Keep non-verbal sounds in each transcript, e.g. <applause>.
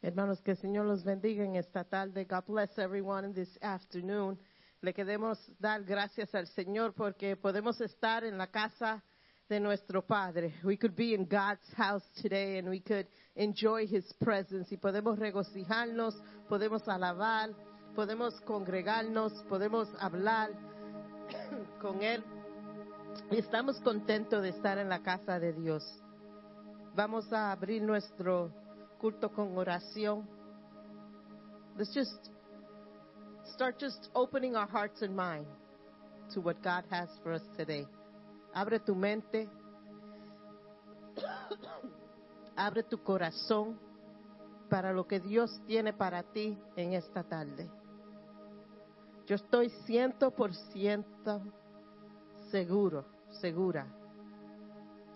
Hermanos, que el Señor los bendiga en esta tarde. God bless everyone this afternoon. Le queremos dar gracias al Señor porque podemos estar en la casa de nuestro Padre. We could be in God's house today and we could enjoy His presence. Y podemos regocijarnos, podemos alabar, podemos congregarnos, podemos hablar <coughs> con Él. Y estamos contentos de estar en la casa de Dios. Vamos a abrir nuestro culto con oración. Let's just start just opening our hearts and mind to what God has for us today. Abre tu mente. <coughs> Abre tu corazón para lo que Dios tiene para ti en esta tarde. Yo estoy ciento por ciento seguro, segura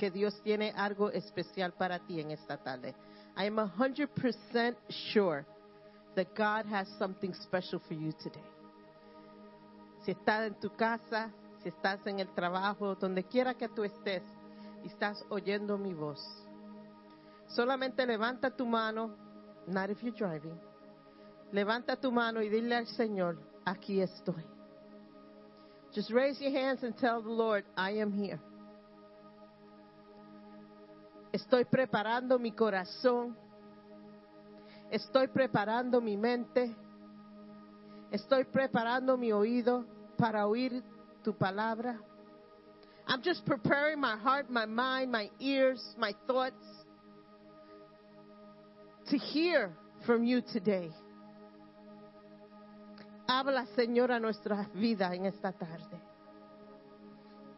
que Dios tiene algo especial para ti en esta tarde. I am 100% sure that God has something special for you today. Si estás en tu casa, si estás en el trabajo, donde quiera que tú estés y estás oyendo mi voz, solamente levanta tu mano, not if you're driving, levanta tu mano y dile al Señor, aquí estoy. Just raise your hands and tell the Lord, I am here. Estoy preparando mi corazón. Estoy preparando mi mente. Estoy preparando mi oído para oír tu palabra. I'm just preparing my heart, my mind, my ears, my thoughts to hear from you today. Habla, Señor, a nuestra vida en esta tarde.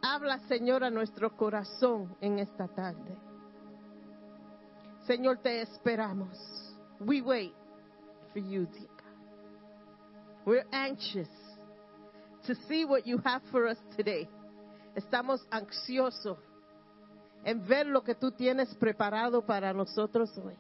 Habla, Señor, a nuestro corazón en esta tarde. Señor, te esperamos. We wait for you, dear God. We're anxious to see what you have for us today. Estamos ansiosos en ver lo que tú tienes preparado para nosotros hoy.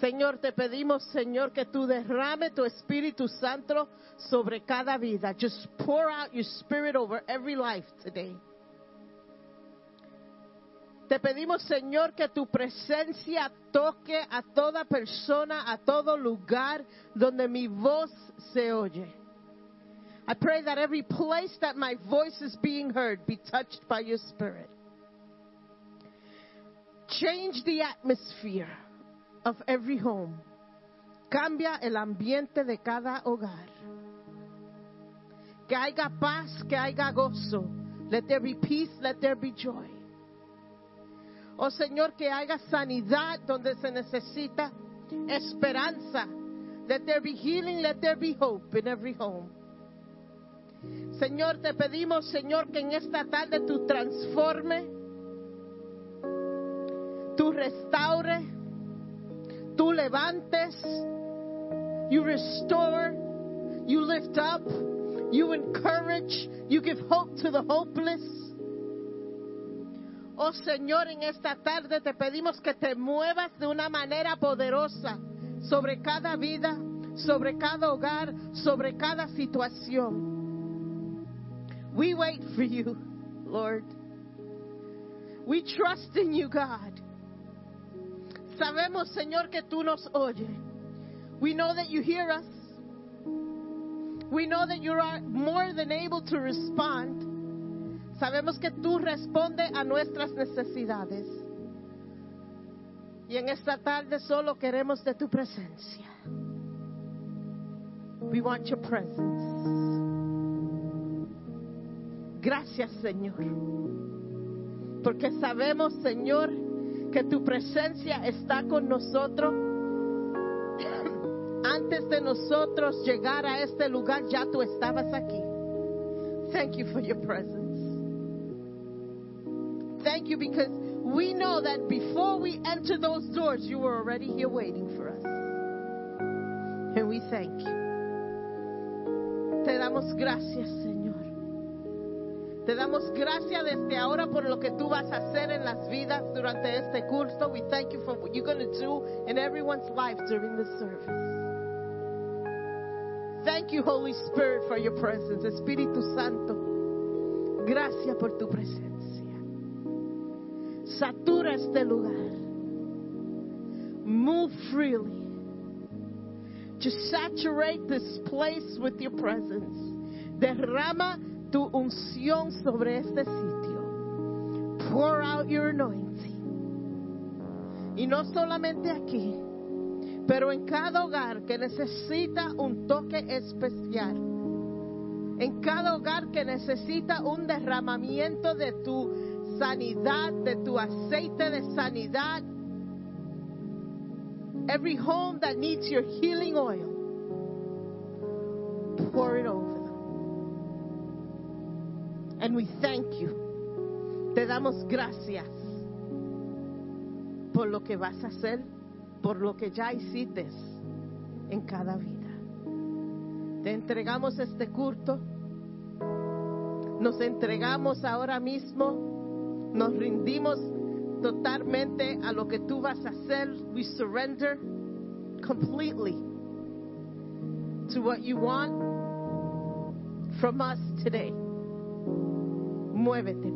Señor, te pedimos, Señor, que tú derrame tu Espíritu Santo sobre cada vida. Just pour out your Spirit over every life today. Te pedimos, Señor, que tu presencia toque a toda persona, a todo lugar donde mi voz se oye. I pray that every place that my voice is being heard be touched by your Spirit. Change the atmosphere of every home. Cambia el ambiente de cada hogar. Que haya paz, que haya gozo. Let there be peace, let there be joy. Oh Señor, que haya sanidad donde se necesita esperanza. Let there be healing, let there be hope in every home. Señor, te pedimos, Señor, que en esta tarde tú transforme, tú restaure, tú levantes, you restore, you lift up, you encourage, you give hope to the hopeless. Oh Señor, en esta tarde te pedimos que te muevas de una manera poderosa sobre cada vida, sobre cada hogar, sobre cada situación. We wait for you, Lord. We trust in you, God. Sabemos, Señor, que tú nos oyes. We know that you hear us. We know that you are more than able to respond. Sabemos que tú respondes a nuestras necesidades. Y en esta tarde solo queremos de tu presencia. We want your presence. Gracias, Señor. Porque sabemos, Señor, que tu presencia está con nosotros. <clears throat> Antes de nosotros llegar a este lugar, ya tú estabas aquí. Thank you for your presence. Thank you because we know that before we enter those doors, you were already here waiting for us. And we thank you. Te damos gracias, Señor. Te damos gracias desde ahora por lo que tú vas a hacer en las vidas durante este culto. We thank you for what you're going to do in everyone's life during this service. Thank you, Holy Spirit, for your presence. Espíritu Santo, gracias por tu presencia. Satura este lugar. move freely. Just saturate this place with your presence. Derrama tu unción sobre este sitio. Pour out your anointing. Y no solamente aquí, pero en cada hogar que necesita un toque especial. En cada hogar que necesita un derramamiento de tu sanidad, de tu aceite de sanidad. Every home that needs your healing oil, pour it over them. And we thank you. Te damos gracias por lo que vas a hacer, por lo que ya hiciste en cada vida. Te entregamos este culto. Nos entregamos ahora mismo. Nos rindimos totalmente a lo que tú vas a hacer. We surrender completely to what you want from us today. Muévete,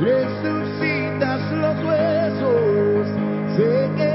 resucitas los huesos, sé que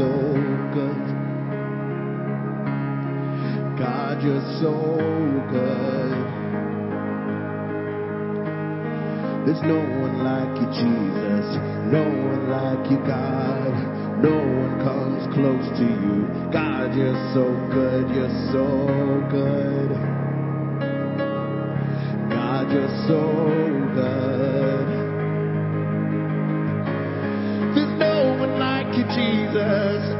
so good. God, you're so good. There's no one like you, Jesus. No one like you, God. No one comes close to you. God, you're so good. You're so good. God, you're so good. Jesus.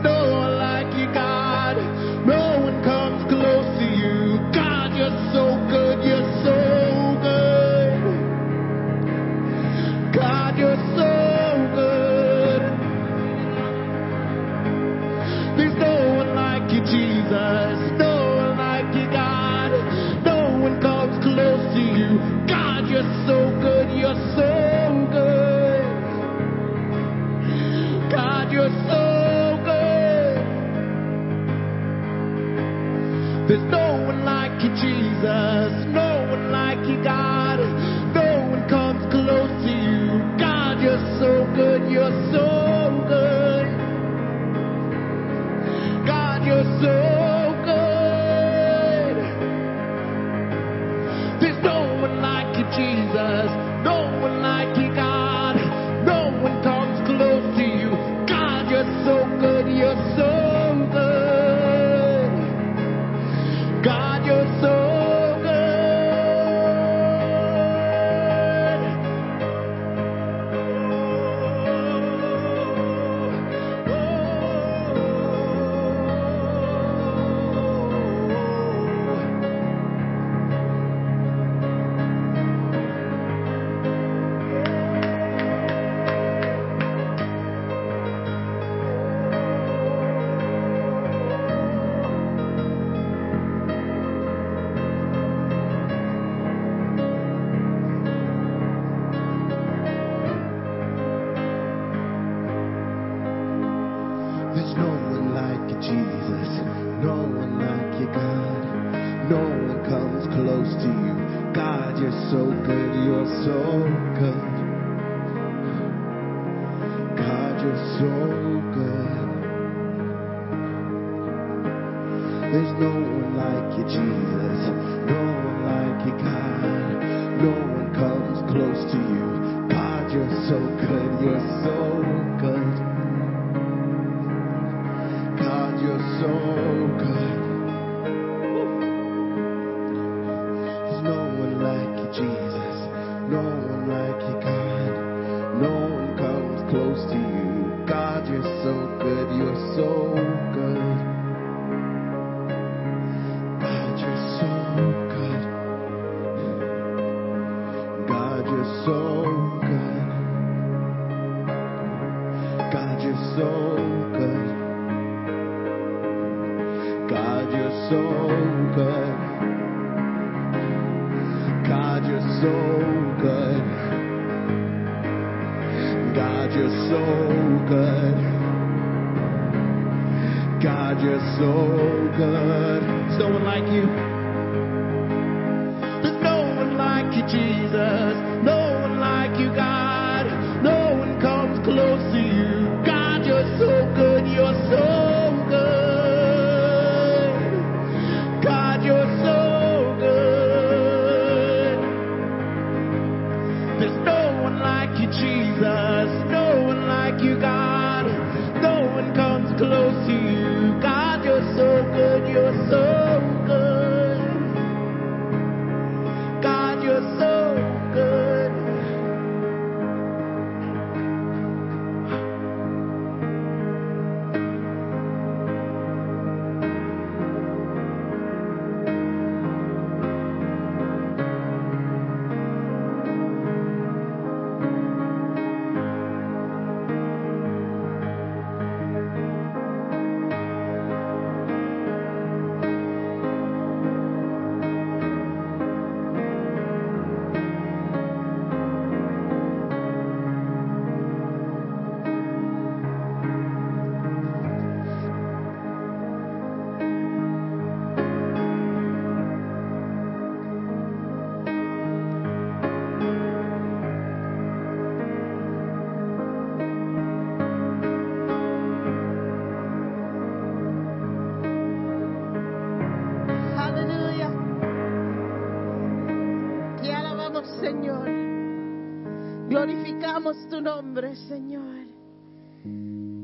Señor.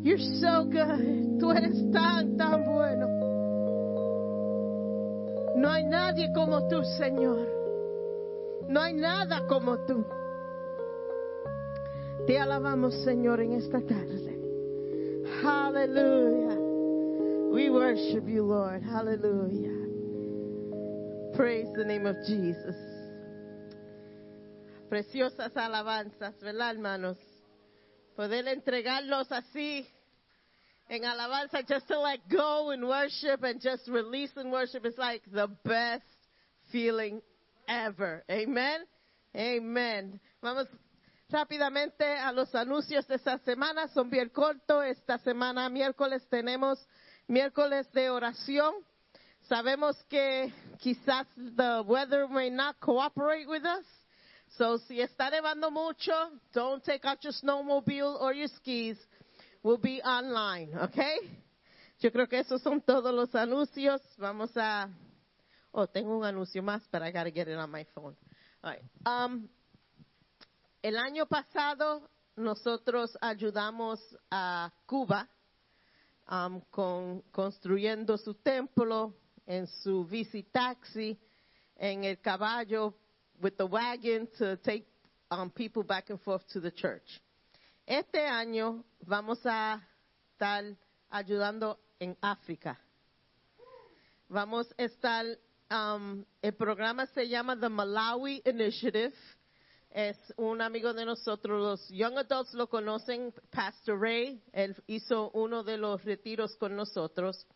You're so good. Tú eres tan, tan bueno. No hay nadie como tú, Señor. No hay nada como tú. Te alabamos, Señor, en esta tarde. Hallelujah. We worship you, Lord. Hallelujah. Praise the name of Jesus. Preciosas alabanzas, ¿verdad, hermanos? Poder entregarlos así en alabanza, just to let go and worship and just release in worship is like the best feeling ever. Amen. Amen. Vamos rápidamente a los anuncios de esta semana. Son bien cortos. Esta semana, miércoles, tenemos miércoles de oración. Sabemos que quizás the weather may not cooperate with us. So si está nevando mucho, don't take out your snowmobile or your skis. We'll be online, okay? Yo creo que esos son todos los anuncios. Vamos a. Oh, tengo un anuncio más, but I gotta get it on my phone. All right. Um, el año pasado nosotros ayudamos a Cuba um, con construyendo su templo, en su bici taxi, en el caballo, with the wagon to take um, people back and forth to the church. Este año vamos a estar ayudando en África. Vamos a estar, um, el programa se llama The Malawi Initiative. Es un amigo de nosotros, los Young Adults lo conocen, Pastor Ray. Él hizo uno de los retiros con nosotros.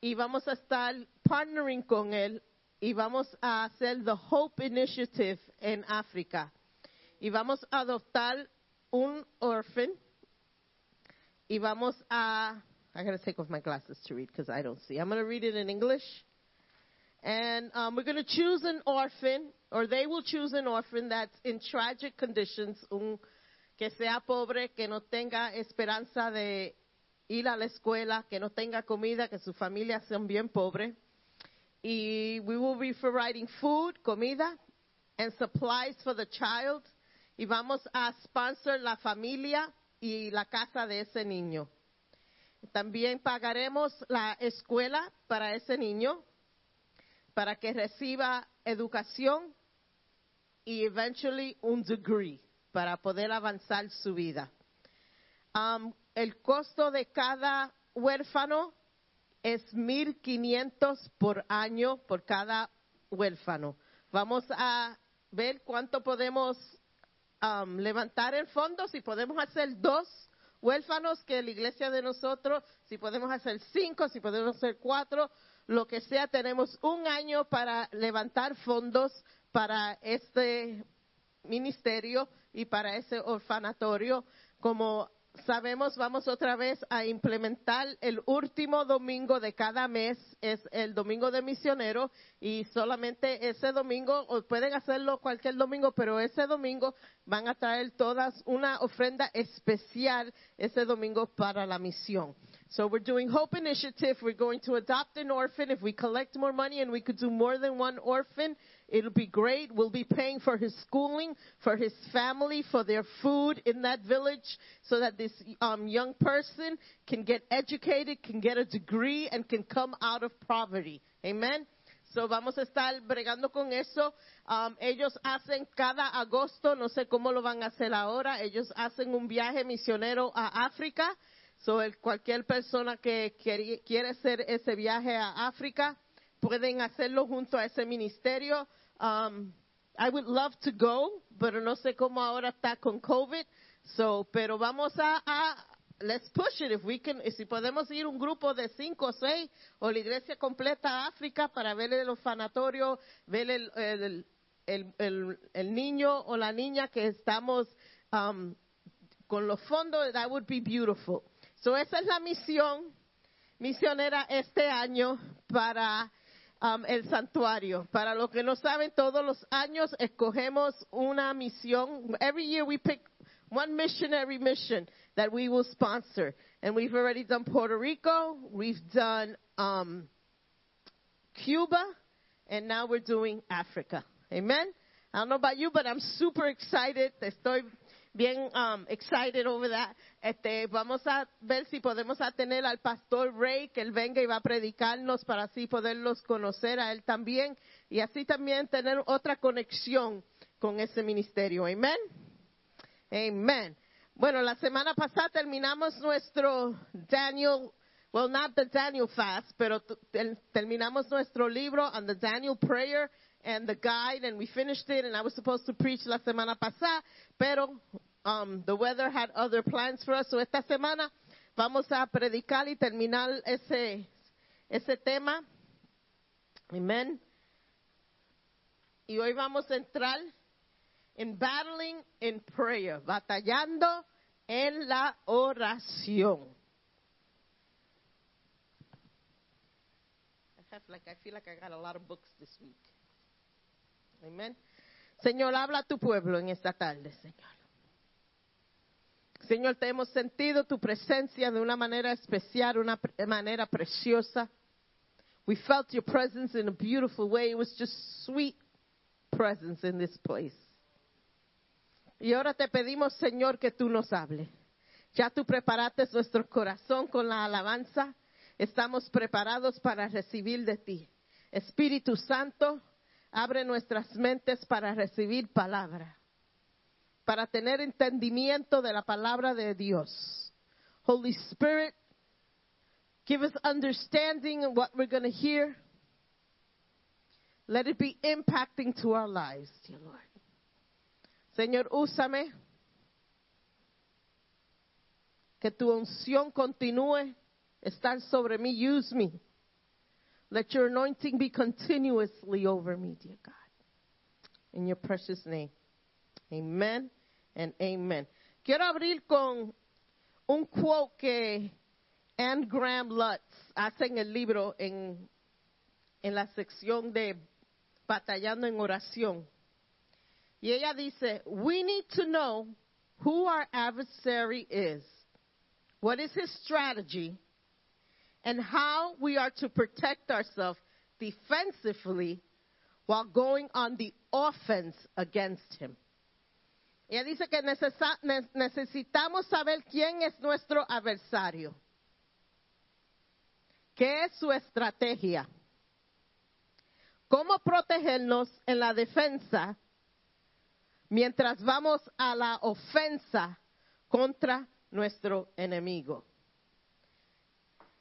Y vamos a estar partnering con él y vamos a hacer the Hope Initiative en África. Y vamos a adoptar un orphan y vamos a I gotta take off my glasses to read because I don't see. I'm gonna read it in English. And um, we're gonna choose an orphan, or they will choose an orphan that's in tragic conditions, un que sea pobre, que no tenga esperanza de ir a la escuela, que no tenga comida, que su familia sean bien pobre. Y we will be providing food, comida, and supplies for the child. Y vamos a sponsor la familia y la casa de ese niño. También pagaremos la escuela para ese niño para que reciba educación y eventually un degree para poder avanzar su vida. Um, el costo de cada huérfano es 1.500 por año por cada huérfano. Vamos a ver cuánto podemos um, levantar el fondo, si podemos hacer dos huérfanos que la iglesia de nosotros, si podemos hacer cinco, si podemos hacer cuatro, lo que sea, tenemos un año para levantar fondos para este ministerio y para ese orfanatorio. Como sabemos, vamos otra vez a implementar el último domingo de cada mes, es el domingo de misionero, y solamente ese domingo, o pueden hacerlo cualquier domingo, pero ese domingo van a traer todas una ofrenda especial ese domingo para la misión. So we're doing Hope Initiative. We're going to adopt an orphan. If we collect more money and we could do more than one orphan, it'll be great. We'll be paying for his schooling, for his family, for their food in that village, so that this um, young person can get educated, can get a degree, and can come out of poverty. Amen. So vamos a estar bregando con eso. Um, ellos hacen cada agosto, no sé cómo lo van a hacer ahora, ellos hacen un viaje misionero a África. So, el, cualquier persona que quiere, quiere hacer ese viaje a África pueden hacerlo junto a ese ministerio. Um, I would love to go, pero no sé cómo ahora está con COVID. So, pero vamos a, let's push it. If we can, si podemos ir un grupo de cinco o seis o la iglesia completa a África para ver el orfanatorio, ver el, el, el, el niño o la niña que estamos um, con los fondos, that would be beautiful. So esa es la misión misionera este año para um, el santuario. Para los que no saben, todos los años escogemos una misión. Every year we pick one missionary mission that we will sponsor. And we've already done Puerto Rico, we've done um, Cuba, and now we're doing Africa. Amen. I don't know about you, but I'm super excited. Estoy bien um, excited over that. Este, vamos a ver si podemos tener al pastor Ray que él venga y va a predicarnos para así poderlos conocer a él también y así también tener otra conexión con ese ministerio. Amén. Amen. Bueno, la semana pasada terminamos nuestro Daniel, well, not the Daniel fast, pero terminamos nuestro libro on the Daniel prayer and the guide, and we finished it, and I was supposed to preach la semana pasada, pero um, the weather had other plans for us, so esta semana vamos a predicar y terminar ese, ese tema. Amen. Y hoy vamos a entrar en battling in prayer, batallando en la oración. I have like I feel like I got a lot of books this week. Amen. Señor, habla a tu pueblo en esta tarde, Señor. Señor, te hemos sentido tu presencia de una manera especial, una manera preciosa. We felt your presence in a beautiful way. It was just sweet presence in this place. Y ahora te pedimos, Señor, que tú nos hables. Ya tú preparaste nuestro corazón con la alabanza. Estamos preparados para recibir de ti. Espíritu Santo, abre nuestras mentes para recibir palabra, para tener entendimiento de la palabra de Dios. Holy Spirit, give us understanding in what we're going to hear. Let it be impacting to our lives, dear Lord. Señor, úsame. Que tu unción continúe estar sobre mí. Use me. Let your anointing be continuously over me, dear God. In your precious name. Amen and amen. Quiero abrir con un quote que Anne Graham Lutz hace en el libro en, en la sección de Batallando en Oración. Y ella dice, we need to know who our adversary is, what is his strategy, and how we are to protect ourselves defensively while going on the offense against him. Ella dice que necesitamos saber quién es nuestro adversario, qué es su estrategia, cómo protegernos en la defensa mientras vamos a la ofensa contra nuestro enemigo.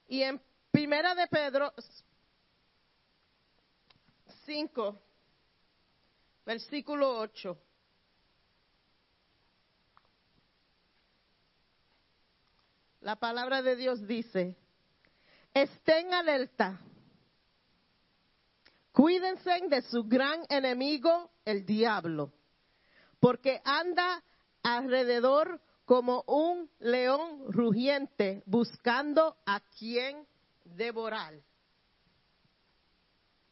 Y en Primera de Pedro 5, versículo 8. La palabra de Dios dice, estén alerta, cuídense de su gran enemigo, el diablo porque anda alrededor como un león rugiente buscando a quien devorar.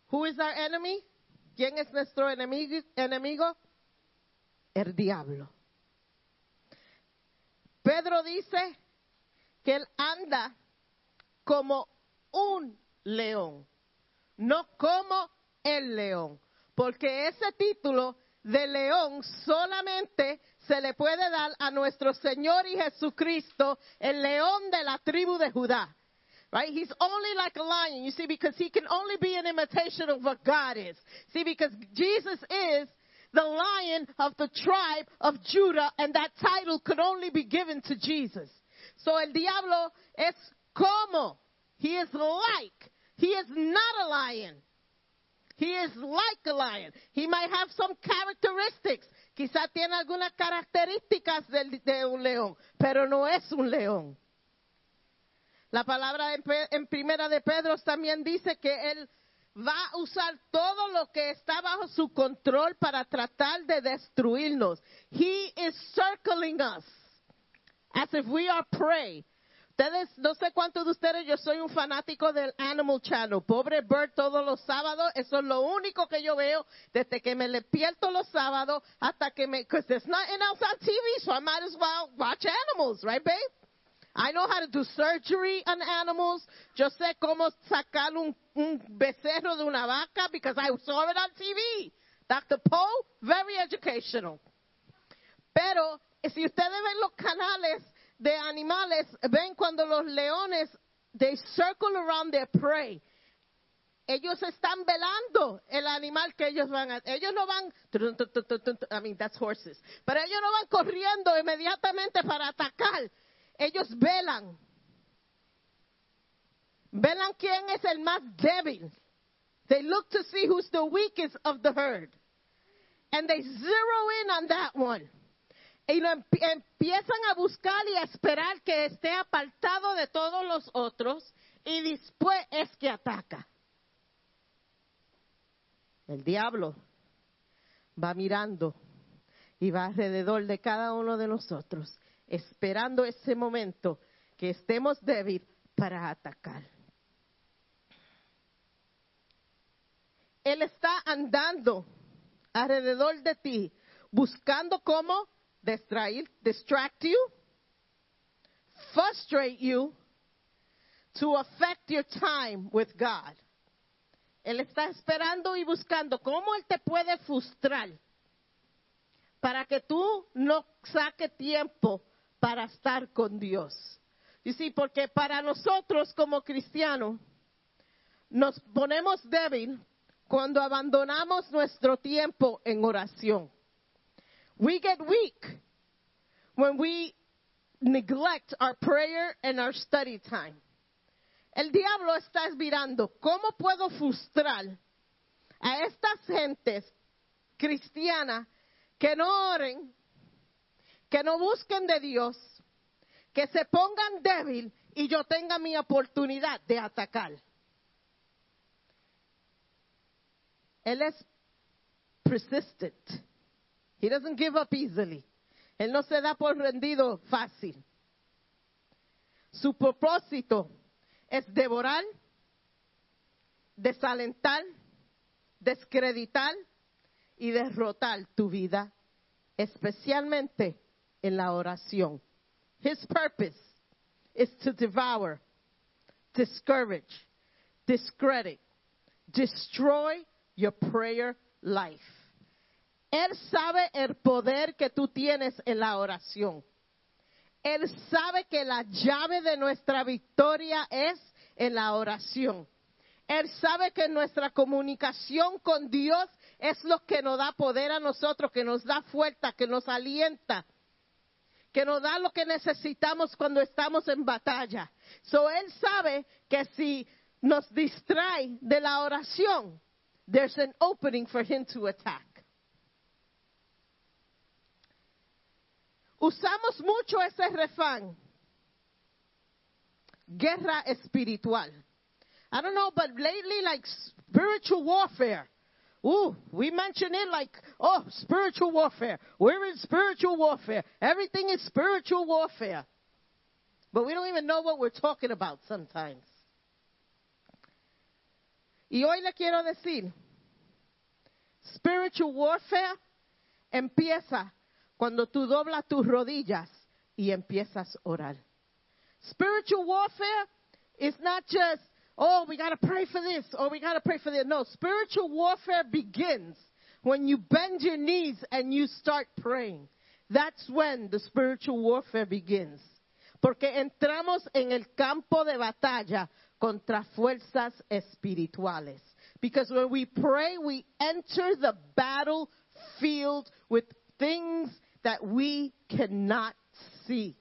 Who is our enemy? ¿Quién es nuestro enemigo? El diablo. Pedro dice que él anda como un león, no como el león, porque ese título de león solamente se le puede dar a nuestro Señor y Jesucristo, el león de la tribu de Judá. Right? He's only like a lion, you see, because he can only be an imitation of what God is. See, because Jesus is the lion of the tribe of Judah, and that title could only be given to Jesus. So el diablo es como. He is like. He is not a lion. He is like a lion. He might have some characteristics. Quizá tiene algunas características de, un león, pero no es un león. La palabra en primera de Pedro también dice que él va a usar todo lo que está bajo su control para tratar de destruirnos. He is circling us as if we are prey. Ustedes, no sé cuántos de ustedes, yo soy un fanático del Animal Channel. Pobre Bird todos los sábados, eso es lo único que yo veo desde que me despierto los sábados hasta que me, because there's nothing else on TV, so I might as well watch animals, right, babe? I know how to do surgery on animals. Yo sé cómo sacar un, un becerro de una vaca because I saw it on TV. Dr. Poe, very educational. Pero si ustedes ven los canales de animales, ven cuando los leones, they circle around their prey. Ellos están velando el animal que ellos van a, ellos no van, I mean, that's horses, pero ellos no van corriendo inmediatamente para atacar. Ellos velan. Velan quién es el más débil. They look to see who's the weakest of the herd. And they zero in on that one. Y lo empi- empiezan a buscar y a esperar que esté apartado de todos los otros y después es que ataca. El diablo va mirando y va alrededor de cada uno de nosotros, esperando ese momento que estemos débiles para atacar. Él está andando alrededor de ti, buscando cómo distract you, frustrate you, to affect your time with God. Él está esperando y buscando cómo Él te puede frustrar para que tú no saque tiempo para estar con Dios. Y sí, porque para nosotros como cristianos nos ponemos débil cuando abandonamos nuestro tiempo en oración. We get weak when we neglect our prayer and our study time. El diablo está mirando cómo puedo frustrar a estas gentes cristianas que no oren, que no busquen de Dios, que se pongan débil y yo tenga mi oportunidad de atacar. Él es persistent. He doesn't give up easily. Él no se da por rendido fácil. Su propósito es devorar, desalentar, descreditar y derrotar tu vida, especialmente en la oración. His purpose is to devour, discourage, discredit, destroy your prayer life. Él sabe el poder que tú tienes en la oración. Él sabe que la llave de nuestra victoria es en la oración. Él sabe que nuestra comunicación con Dios es lo que nos da poder a nosotros, que nos da fuerza, que nos alienta, que nos da lo que necesitamos cuando estamos en batalla. So él sabe que si nos distrae de la oración, there's an opening for him to attack. Usamos mucho ese refrán. Guerra espiritual. I don't know, but lately, like spiritual warfare. Ooh, we mention it like, oh, spiritual warfare. We're in spiritual warfare. Everything is spiritual warfare. But we don't even know what we're talking about sometimes. Y hoy le quiero decir, spiritual warfare empieza cuando tú doblas tus rodillas y empiezas a orar. Spiritual warfare is not just, oh, we got to pray for this or we got to pray for that. No, spiritual warfare begins when you bend your knees and you start praying. That's when the spiritual warfare begins. Porque entramos en el campo de batalla contra fuerzas espirituales. Because when we pray, we enter the battlefield with things that we cannot see.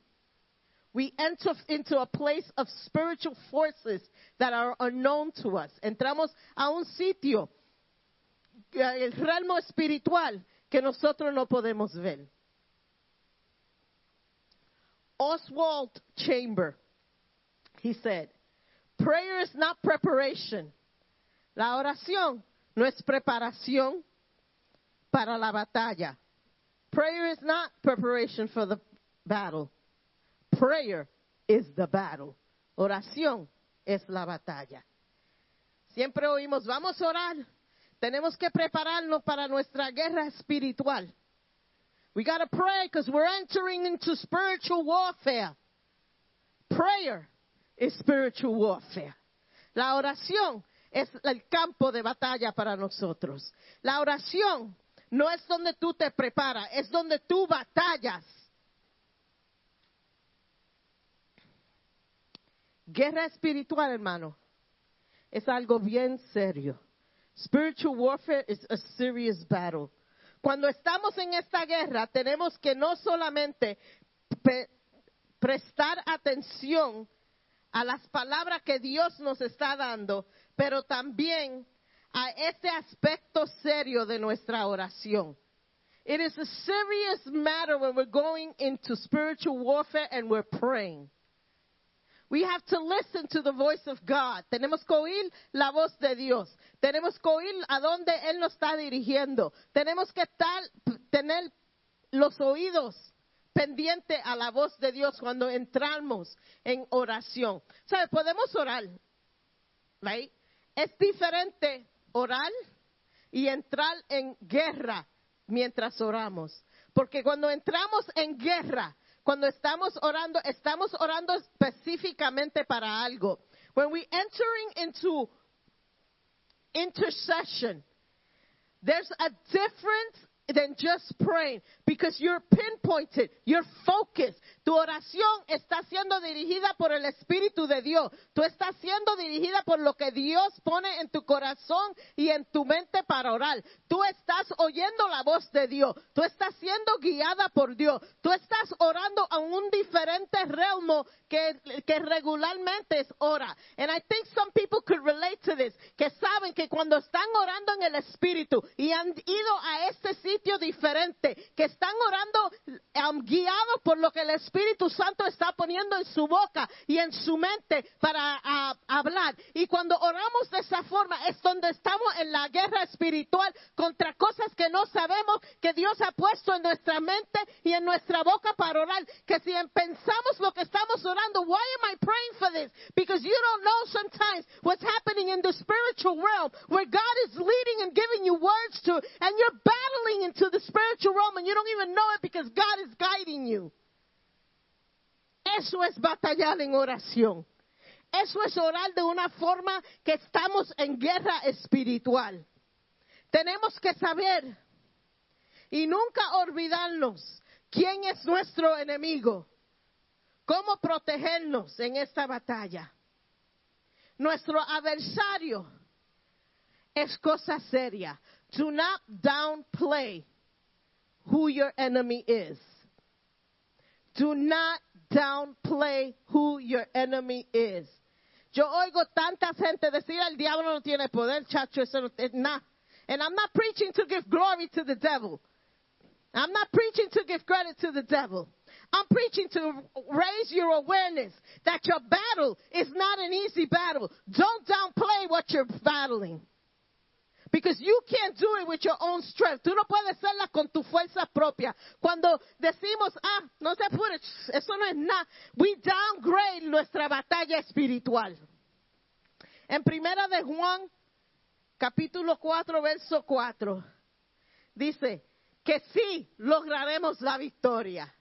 We enter into a place of spiritual forces that are unknown to us. Entramos a un sitio, eh, el realmo espiritual, que nosotros no podemos ver. Oswald Chamber, he said, prayer is not preparation. La oración no es preparación para la batalla. Prayer is not preparation for the battle. Prayer is the battle. Oración es la batalla. Siempre oímos, vamos a orar. Tenemos que prepararnos para nuestra guerra espiritual. We got to pray because we're entering into spiritual warfare. Prayer is spiritual warfare. La oración es el campo de batalla para nosotros. La oración no es donde tú te preparas, es donde tú batallas. Guerra espiritual, hermano, es algo bien serio. Spiritual warfare is a serious battle. Cuando estamos en esta guerra, tenemos que no solamente prestar atención a las palabras que Dios nos está dando, pero también a ese aspecto serio de nuestra oración. It is a serious matter when we're going into spiritual warfare and we're praying. We have to listen to the voice of God. Tenemos que oír la voz de Dios. Tenemos que oír a dónde Él nos está dirigiendo. Tenemos que estar, tener los oídos pendientes a la voz de Dios cuando entramos en oración. ¿Sabe? Podemos orar. Right? Es diferente orar y entrar en guerra mientras oramos. Porque cuando entramos en guerra, cuando estamos orando, estamos orando específicamente para algo. When we entering into intercession, there's a difference than just praying because you're pinpointed, you're focused. Tu oración está siendo dirigida por el Espíritu de Dios. Tú estás siendo dirigida por lo que Dios pone en tu corazón y en tu mente para orar. Tú estás oyendo la voz de Dios. Tú estás siendo guiada por Dios. Tú estás orando a un diferente realmo que, regularmente es ora. And I think some people could relate to this, que saben que cuando están orando en el Espíritu y han ido a este sitio diferente, que están orando um, guiados por lo que el Espíritu Santo está poniendo en su boca y en su mente para hablar. Y cuando oramos de esa forma es donde estamos en la guerra espiritual contra cosas que no sabemos que Dios ha puesto en nuestra mente y en nuestra boca para orar. Que si pensamos lo que estamos orando, why am I praying for this? Because you don't know sometimes what's happening in the spiritual realm where God is leading and giving you words to, and you're battling into the spiritual realm and you don't even know it because God is guiding you. Eso es batallar en oración. Eso es orar de una forma que estamos en guerra espiritual. Tenemos que saber y nunca olvidarnos quién es nuestro enemigo, cómo protegernos en esta batalla. Nuestro adversario es cosa seria. Do not downplay who your enemy is. Do not downplay who your enemy is. Yo oigo tanta gente decir el diablo no tiene poder, chacho, eso no eh, es nada. And I'm not preaching to give glory to the devil. I'm not preaching to give credit to the devil. I'm preaching to raise your awareness that your battle is not an easy battle. Don't downplay what you're battling. Because you can't do it with your own strength. Tú no puedes hacerla con tu fuerza propia. Cuando decimos, ah, no se puede, eso no es nada. We downgrade nuestra batalla espiritual. En primera de Juan, capítulo 4, verso 4, dice que sí lograremos la victoria.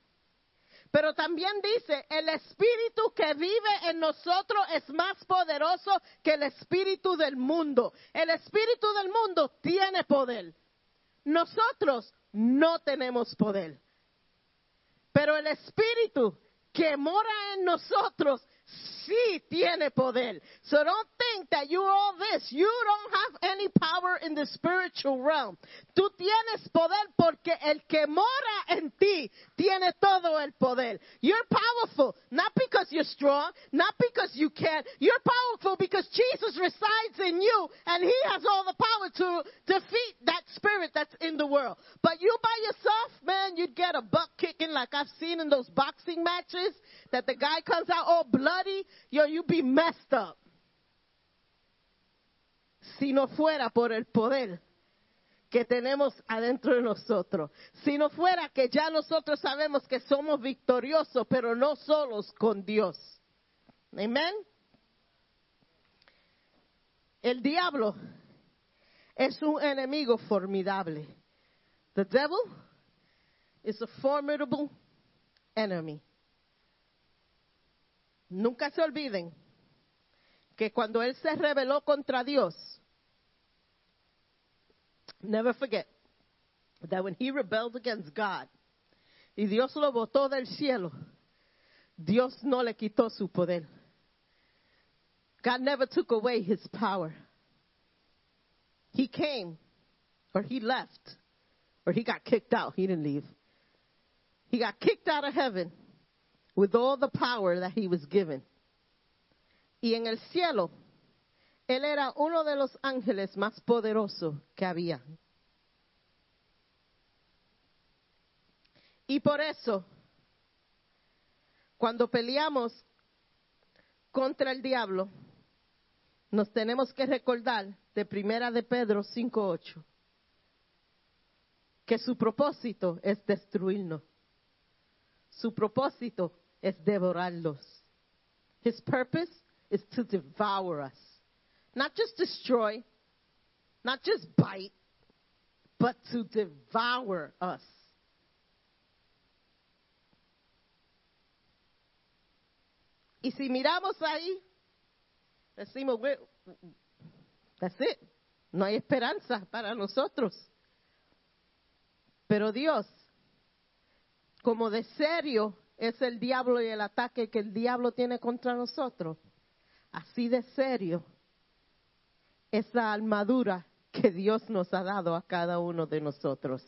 Pero también dice, el espíritu que vive en nosotros es más poderoso que el espíritu del mundo. El espíritu del mundo tiene poder. Nosotros no tenemos poder. Pero el espíritu que mora en nosotros sí tiene poder. So don't think that you're all this. You don't have any power in the spiritual realm. Tú tienes poder porque el que mora en ti tiene todo el poder. You're powerful, not because you're strong, not because you can. You're powerful because Jesus resides in you and he has all the power to defeat that spirit that's in the world. But you by yourself, man, you'd get a butt kicking like I've seen in those boxing matches that the guy comes out all Yo, you'd be messed up. Si no fuera por el poder que tenemos adentro de nosotros. Si no fuera que ya nosotros sabemos que somos victoriosos, pero no solos con Dios. Amén. El diablo es un enemigo formidable. The devil is a formidable enemy. Nunca se olviden que cuando él se rebeló contra Dios, never forget that when he rebelled against God y Dios lo botó del cielo, Dios no le quitó su poder. God never took away his power. He came, or he left, or he got kicked out. He didn't leave. He got kicked out of heaven with all the power that he was given. Y en el cielo, él era uno de los ángeles más poderosos que había. Y por eso, cuando peleamos contra el diablo, nos tenemos que recordar de Primera de Pedro 5:8 que su propósito es destruirnos. Su propósito es devorarlos. His purpose is to devour us. Not just destroy, not just bite, but to devour us. Y si miramos ahí, decimos, "Well, that's it. No hay esperanza para nosotros. Pero Dios, como de serio es el diablo y el ataque que el diablo tiene contra nosotros, así de serio esa armadura que Dios nos ha dado a cada uno de nosotros.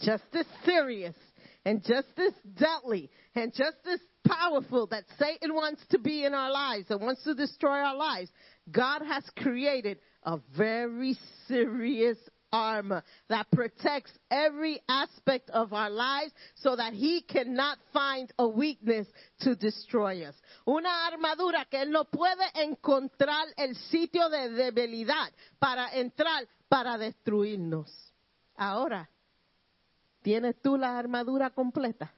Just as serious and just as deadly and just as powerful that Satan wants to be in our lives and wants to destroy our lives, God has created a very serious armor that protects every aspect of our lives so that he cannot find a weakness to destroy us. Una armadura que él no puede encontrar el sitio de debilidad para entrar para destruirnos. Ahora, ¿tienes tú la armadura completa?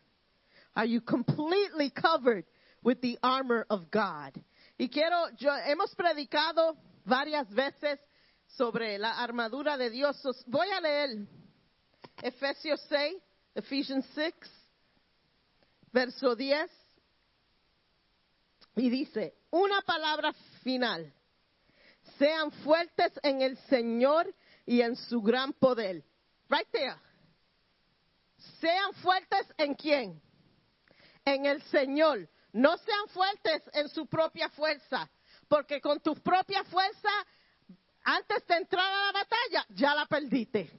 Are you completely covered with the armor of God? Y quiero, yo, hemos predicado varias veces sobre la armadura de Dios. Voy a leer Efesios 6, Ephesians 6, verso 10. Y dice, una palabra final. Sean fuertes en el Señor y en su gran poder. Right there. Sean fuertes en quién? En el Señor. No sean fuertes en su propia fuerza, porque con tu propia fuerza, antes de entrar a la batalla, ya la perdiste.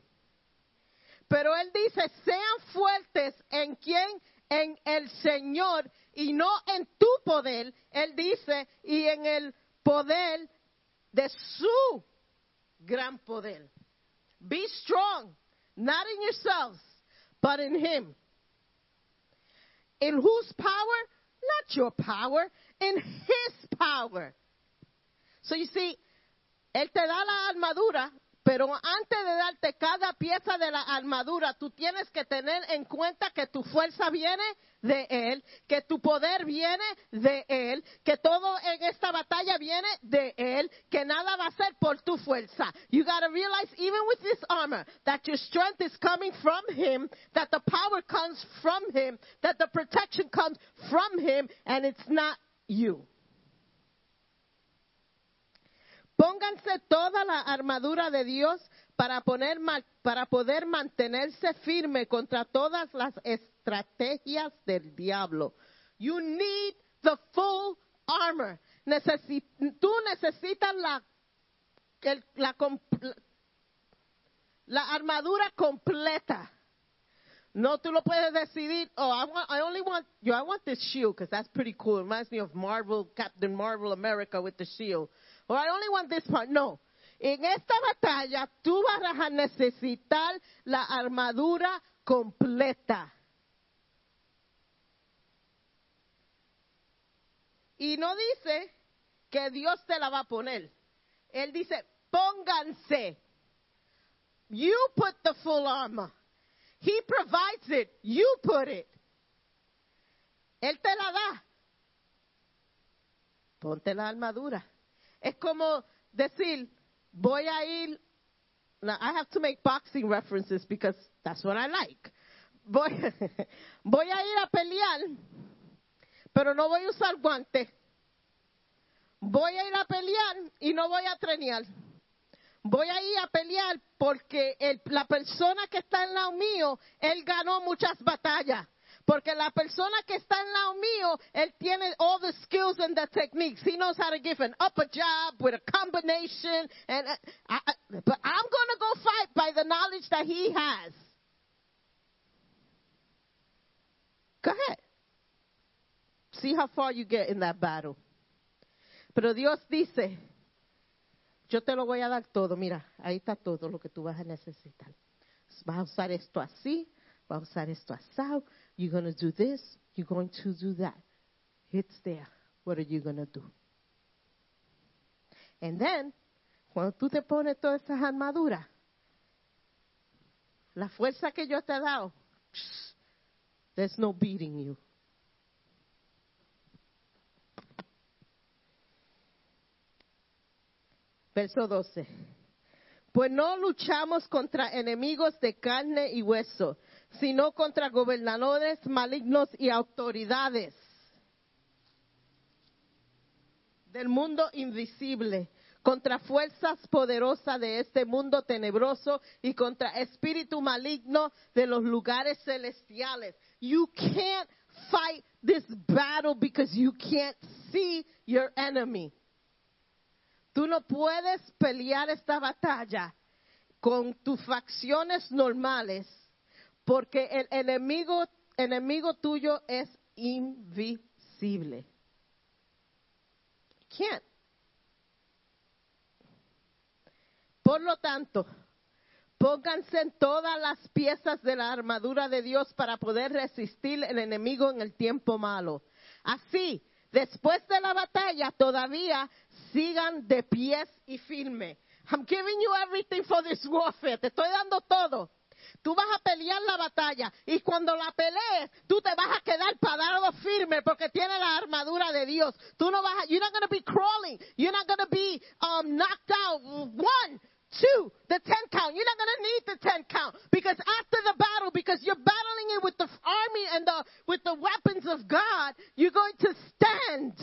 Pero Él dice, sean fuertes en quién? En el Señor y no en tu poder. Él dice, y en el poder de su gran poder. Be strong, not in yourselves, but in Him. In whose power? Not your power, in His power. So you see, Él te da la armadura, pero antes de darte cada pieza de la armadura, tú tienes que tener en cuenta que tu fuerza viene de Él, que tu poder viene de Él, que todo en esta batalla viene de Él, que nada va a ser por tu fuerza. You gotta realize, even with this armor, that your strength is coming from Him, that the power comes from Him, that the protection comes from Him, and it's not you. Pónganse toda la armadura de Dios para, poner, para poder mantenerse firme contra todas las estrategias del diablo. You need the full armor. Necesi tú necesitas la, el, la, la armadura completa. No, tú lo puedes decidir. Oh, I want, I only want, yo, I want this shield because that's pretty cool. It reminds me of Marvel, Captain Marvel America with the shield. Or I only want this part. No. En esta batalla tú vas a necesitar la armadura completa. Y no dice que Dios te la va a poner. Él dice, pónganse. You put the full armor. He provides it. You put it. Él te la da. Ponte la armadura. Es como decir, voy a ir. Now, I have to make boxing references because that's what I like. Voy, <laughs> voy a ir a pelear, pero no voy a usar guante. voy a ir a pelear y no voy a trenear. Voy a ir a pelear porque el- la persona que está en lado mío, él ganó muchas batallas. Porque la persona que está en lado mío, él tiene all the skills and the techniques. He knows how to give an upper jab with a combination. And uh, I, I, but I'm going to go fight by the knowledge that he has. Go ahead. See how far you get in that battle. Pero Dios dice, yo te lo voy a dar todo. Mira, ahí está todo lo que tú vas a necesitar. Vas a usar esto así, vas a usar esto asado. You're going to do this, you're going to do that. It's there. What are you going to do? And then, cuando tú te pones todas esas armaduras, la fuerza que yo te he dado, there's no beating you. Verso 12. Pues no luchamos contra enemigos de carne y hueso, sino contra gobernadores malignos y autoridades del mundo invisible, contra fuerzas poderosas de este mundo tenebroso y contra espíritu maligno de los lugares celestiales. You can't fight this battle because you can't see your enemy. Tú no puedes pelear esta batalla con tus facciones normales porque el enemigo, enemigo tuyo es invisible. Can't. Por lo tanto, pónganse en todas las piezas de la armadura de Dios para poder resistir el enemigo en el tiempo malo. Así, después de la batalla, todavía sigan de pies y firme. I'm giving you everything for this warfare. Te estoy dando todo. Tú vas a pelear la batalla y cuando la pelees, tú te vas a quedar parado firme porque tiene la armadura de Dios. Tú no vas a, you're not going to be crawling. You're not going to be um, knocked out. One, two, the ten count. You're not going to need the ten count because after the battle, because you're battling it with the army and the with the weapons of God, you're going to stand.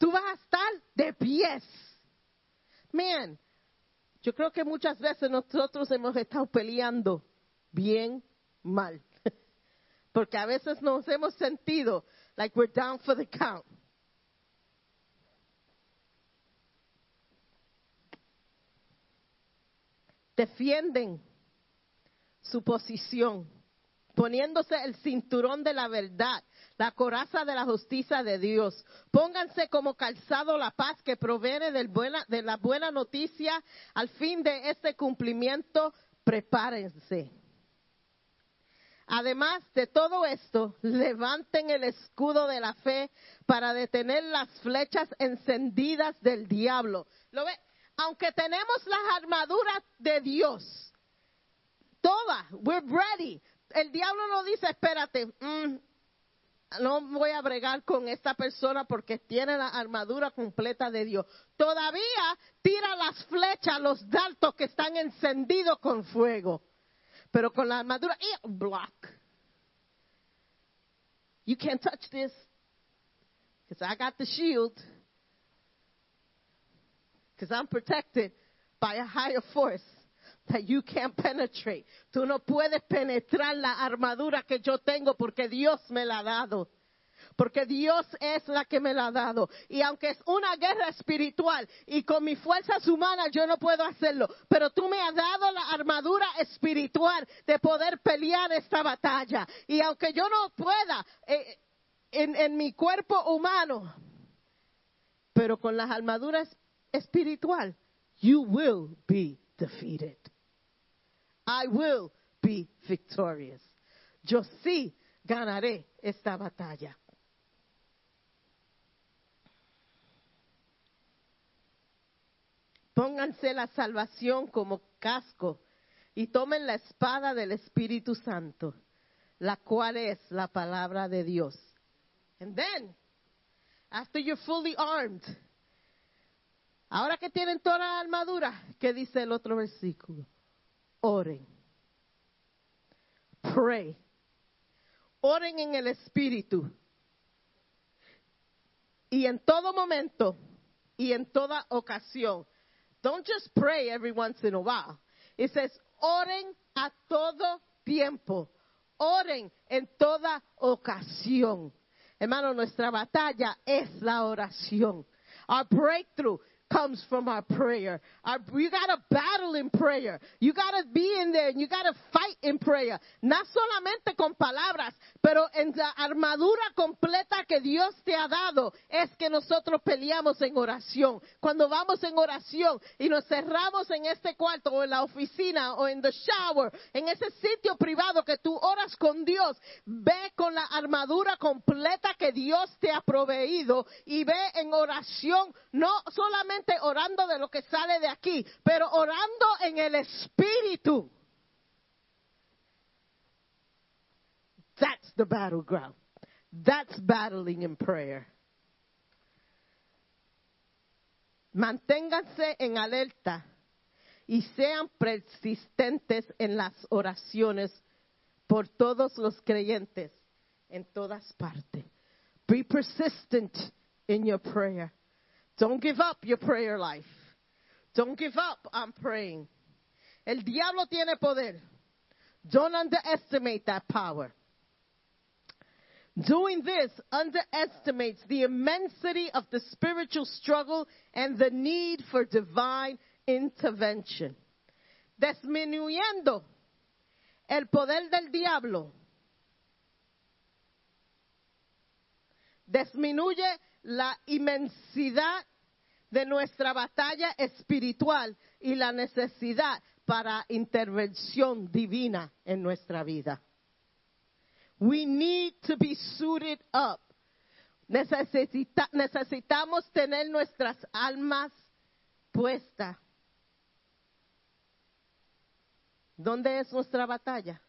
Tú vas a estar de pies. Man, yo creo que muchas veces nosotros hemos estado peleando bien mal. <laughs> Porque a veces nos hemos sentido like we're down for the count. Defienden su posición, poniéndose el cinturón de la verdad, la coraza de la justicia de Dios. Pónganse como calzado la paz que proviene del buena, de la buena noticia. Al fin de este cumplimiento, prepárense. Además de todo esto, levanten el escudo de la fe para detener las flechas encendidas del diablo. ¿Lo ve? Aunque tenemos las armaduras de Dios, todas, we're ready. El diablo no dice, espérate, mm, no voy a bregar con esta persona porque tiene la armadura completa de Dios. Todavía tira las flechas, los dardos que están encendidos con fuego. Pero con la armadura, block. You can't touch this because I got the shield. Because I'm protected by a higher force that you can't penetrate. Tú no puedes penetrar la armadura que yo tengo porque Dios me la ha dado. Porque Dios es la que me la ha dado. Y aunque es una guerra espiritual y con mis fuerzas humanas yo no puedo hacerlo, pero tú me has dado la armadura espiritual de poder pelear esta batalla. Y aunque yo no pueda eh, en, en mi cuerpo humano, pero con las armaduras espiritual, you will be defeated. I will be victorious. Yo sí ganaré esta batalla. Pónganse la salvación como casco y tomen la espada del Espíritu Santo, la cual es la palabra de Dios. And then, after you're fully armed, ahora que tienen toda la armadura, ¿qué dice el otro versículo? Oren. Pray. Oren en el Espíritu. y en todo momento y en toda ocasión. Don't just pray every once in a while. It says, oren a todo tiempo. Oren en toda ocasión. Hermano, nuestra batalla es la oración. Our breakthrough comes from our prayer. Our, you got to battle in prayer. You got to be in there and you got to fight in prayer. No solamente con palabras, pero en la armadura completa que Dios te ha dado es que nosotros peleamos en oración. Cuando vamos en oración y nos cerramos en este cuarto o en la oficina o en the shower, en ese sitio privado que tú oras con Dios, ve con la armadura completa que Dios te ha proveído y ve en oración, no solamente orando de lo que sale de aquí, pero orando en el Espíritu. That's the battleground. That's battling in prayer. Manténganse en alerta y sean persistentes en las oraciones por todos los creyentes en todas partes. Be persistent in your prayer. Don't give up your prayer life. Don't give up on praying. El diablo tiene poder. Don't underestimate that power. Doing this underestimates the immensity of the spiritual struggle and the need for divine intervention. Disminuyendo el poder del diablo. Disminuye la inmensidad de nuestra batalla espiritual y la necesidad para intervención divina en nuestra vida. We need to be suited up. Necesita, necesitamos tener nuestras almas puestas. ¿Dónde es nuestra batalla?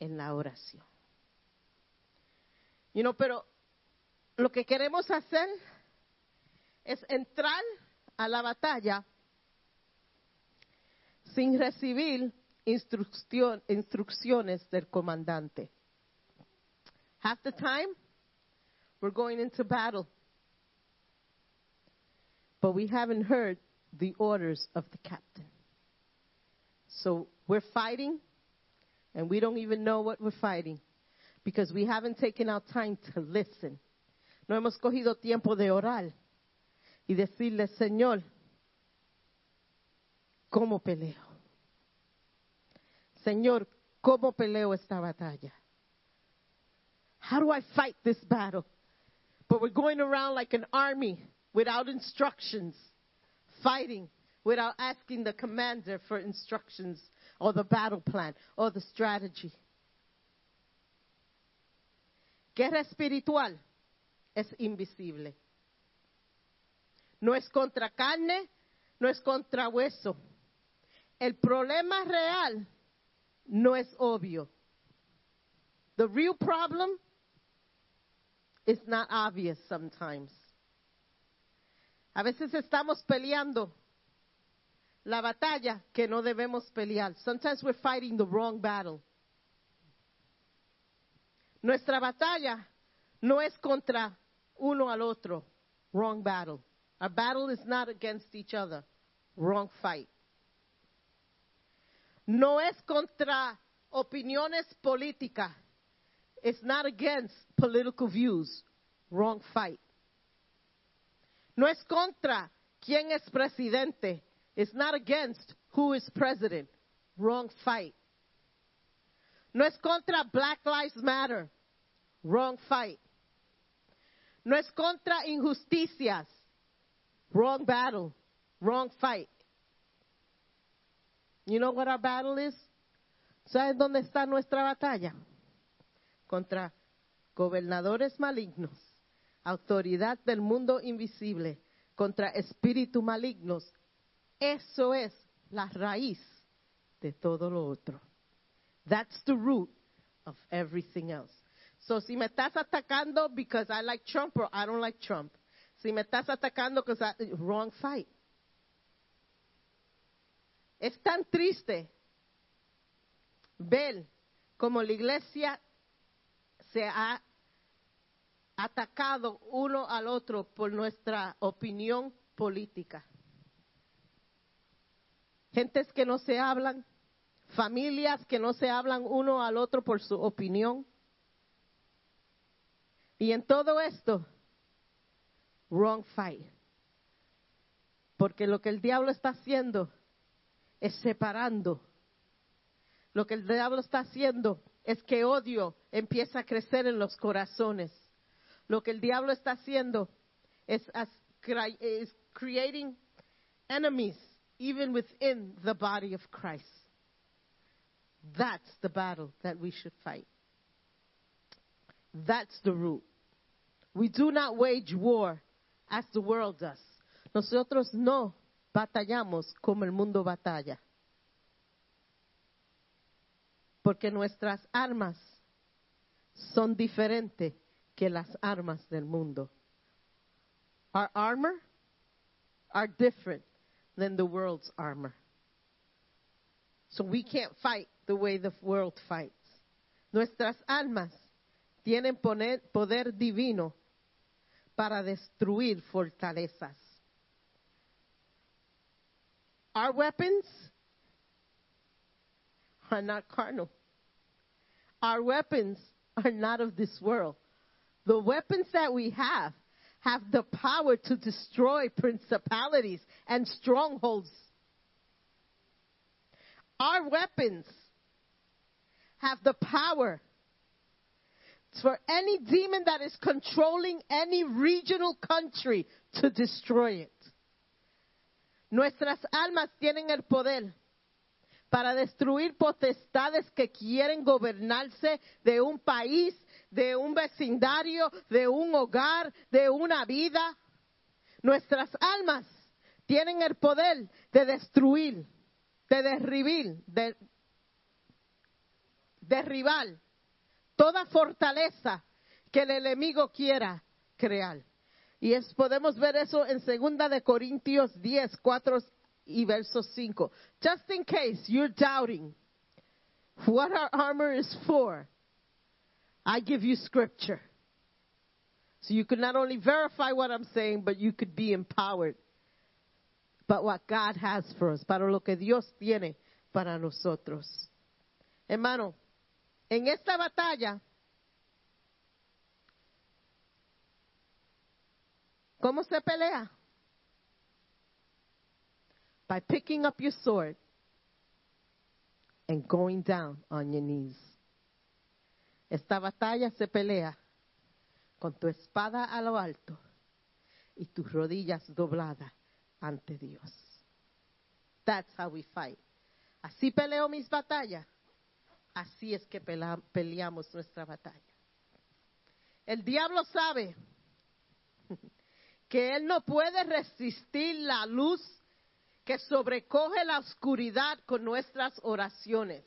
En la oración. You know, pero lo que queremos hacer es entrar a la batalla sin recibir instrucción, instrucciones del comandante. Half the time, we're going into battle. But we haven't heard the orders of the captain. So we're fighting, and we don't even know what we're fighting because we haven't taken our time to listen. No hemos cogido tiempo de orar y decirle, Señor, ¿cómo peleo? Señor, ¿cómo peleo esta batalla? How do I fight this battle? But we're going around like an army without instructions, fighting without asking the commander for instructions or the battle plan or the strategy. Guerra espiritual es invisible. No es contra carne, no es contra hueso. El problema real no es obvio. The real problem is not obvious sometimes. A veces estamos peleando la batalla que no debemos pelear. Sometimes we're fighting the wrong battle. Nuestra batalla no es contra uno al otro. Wrong battle. Our battle is not against each other. Wrong fight. No es contra opiniones políticas. It's not against political views. Wrong fight. No es contra quién es presidente. It's not against who is president. Wrong fight. No es contra Black Lives Matter. Wrong fight. No es contra injusticias. Wrong battle. Wrong fight. You know what our battle is? ¿Sabes dónde está nuestra batalla? Contra gobernadores malignos, autoridad del mundo invisible, contra espíritus malignos. Eso es la raíz de todo lo otro. That's the root of everything else. So si me estás atacando because I like Trump or I don't like Trump, si me estás atacando I, wrong fight. Es tan triste ver como la iglesia se ha atacado uno al otro por nuestra opinión política. Gentes que no se hablan, familias que no se hablan uno al otro por su opinión. Y en todo esto, wrong fight. Porque lo que el diablo está haciendo es separando. Lo que el diablo está haciendo es que odio empieza a crecer en los corazones. Lo que el diablo está haciendo es, creating enemies even within the body of Christ. That's the battle that we should fight. That's the root. We do not wage war as the world does. Nosotros no batallamos como el mundo batalla. Porque nuestras armas son diferentes que las armas del mundo. Our armor are different than the world's armor. So we can't fight the way the world fights. Nuestras almas tienen poder divino para destruir fortalezas. Our weapons are not carnal. Our weapons are not of this world. The weapons that we have have the power to destroy principalities and strongholds. Our weapons have the power for any demon that is controlling any regional country to destroy it. Nuestras almas tienen el poder para destruir potestades que quieren gobernarse de un país, de un vecindario, de un hogar, de una vida. Nuestras almas tienen el poder de destruir, de derribar, de derribar toda fortaleza que el enemigo quiera crear. Y es, podemos ver eso en segunda de Corintios 10, 4 y verso 5. Just in case you're doubting what our armor is for, I give you scripture. So you could not only verify what I'm saying, but you could be empowered. But what God has for us, para lo que Dios tiene para nosotros. Hermano, en esta batalla, ¿cómo se pelea? By picking up your sword and going down on your knees. Esta batalla se pelea con tu espada a lo alto y tus rodillas dobladas ante Dios. That's how we fight. Así peleo mis batallas. Así es que peleamos nuestra batalla. El diablo sabe que él no puede resistir la luz que sobrecoge la oscuridad con nuestras oraciones.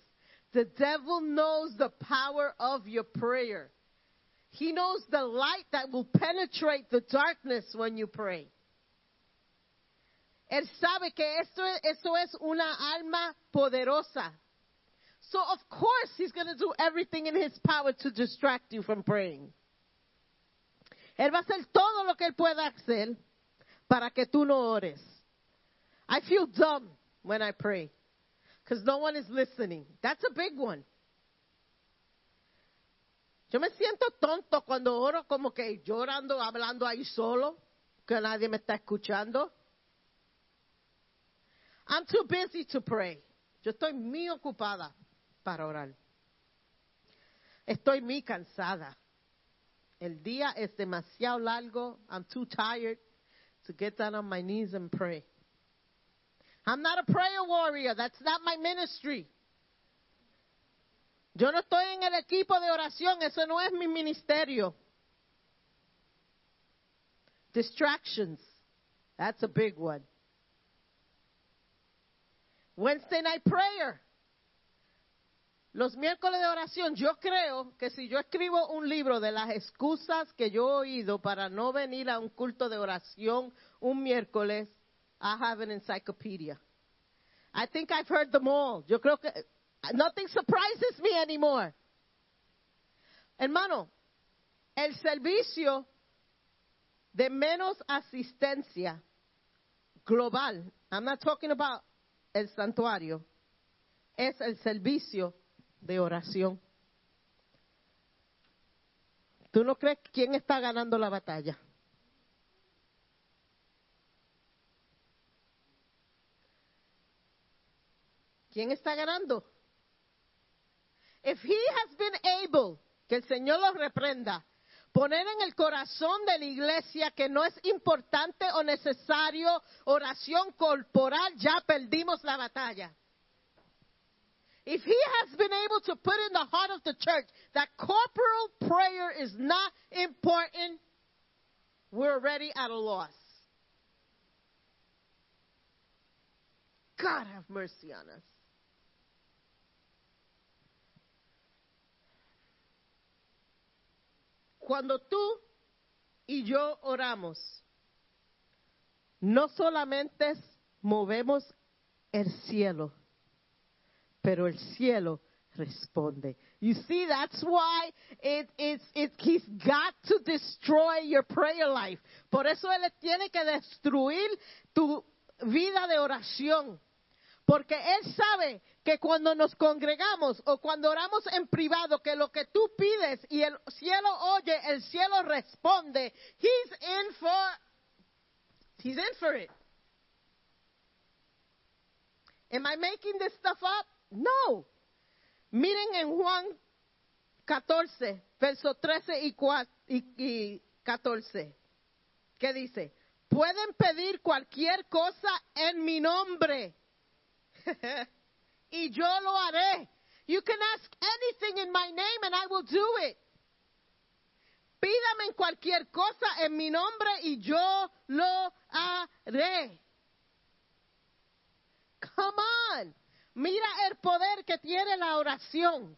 The devil knows the power of your prayer. He knows the light that will penetrate the darkness when you pray. Él sabe que esto, eso es una alma poderosa. So of course he's going to do everything in his power to distract you from praying. Él va a hacer todo lo que él pueda hacer para que tú no ores. I feel dumb when I pray because no one is listening. That's a big one. Yo me siento tonto cuando oro como que llorando, hablando ahí solo, que nadie me está escuchando. I'm too busy to pray. Yo estoy muy ocupada para orar. Estoy muy cansada. El día es demasiado largo. I'm too tired to get down on my knees and pray. I'm not a prayer warrior. That's not my ministry. Yo no estoy en el equipo de oración. Eso no es mi ministerio. Distractions. That's a big one. Wednesday night prayer. Los miércoles de oración, yo creo que si yo escribo un libro de las excusas que yo he oído para no venir a un culto de oración un miércoles, I have an encyclopedia. I think I've heard them all. Yo creo que nothing surprises me anymore. Hermano, El servicio de menos asistencia global, I'm not talking about el santuario, es el servicio de oración. ¿Tú no crees quién está ganando la batalla? ¿Quién está ganando? If he has been able, que el Señor lo reprenda, poner en el corazón de la iglesia que no es importante o necesario oración corporal, ya perdimos la batalla. If he has been able to put in the heart of the church that corporal prayer is not important, we're already at a loss. God have mercy on us. Cuando tú y yo oramos, no solamente movemos el cielo, pero el cielo responde. You see, that's why it, it, he's got to destroy your prayer life. Por eso él tiene que destruir tu vida de oración. Porque él sabe que cuando nos congregamos o cuando oramos en privado, que lo que tú pides y el cielo oye, el cielo responde. He's in for, he's in for it. Am I making this stuff up? No. Miren en Juan 14, verso 13 y, 4, y, y 14. ¿Qué dice? Pueden pedir cualquier cosa en mi nombre. <laughs> y yo lo haré. You can ask anything in my name and I will do it. Pídame cualquier cosa en mi nombre y yo lo haré. Come on. Mira el poder que tiene la oración.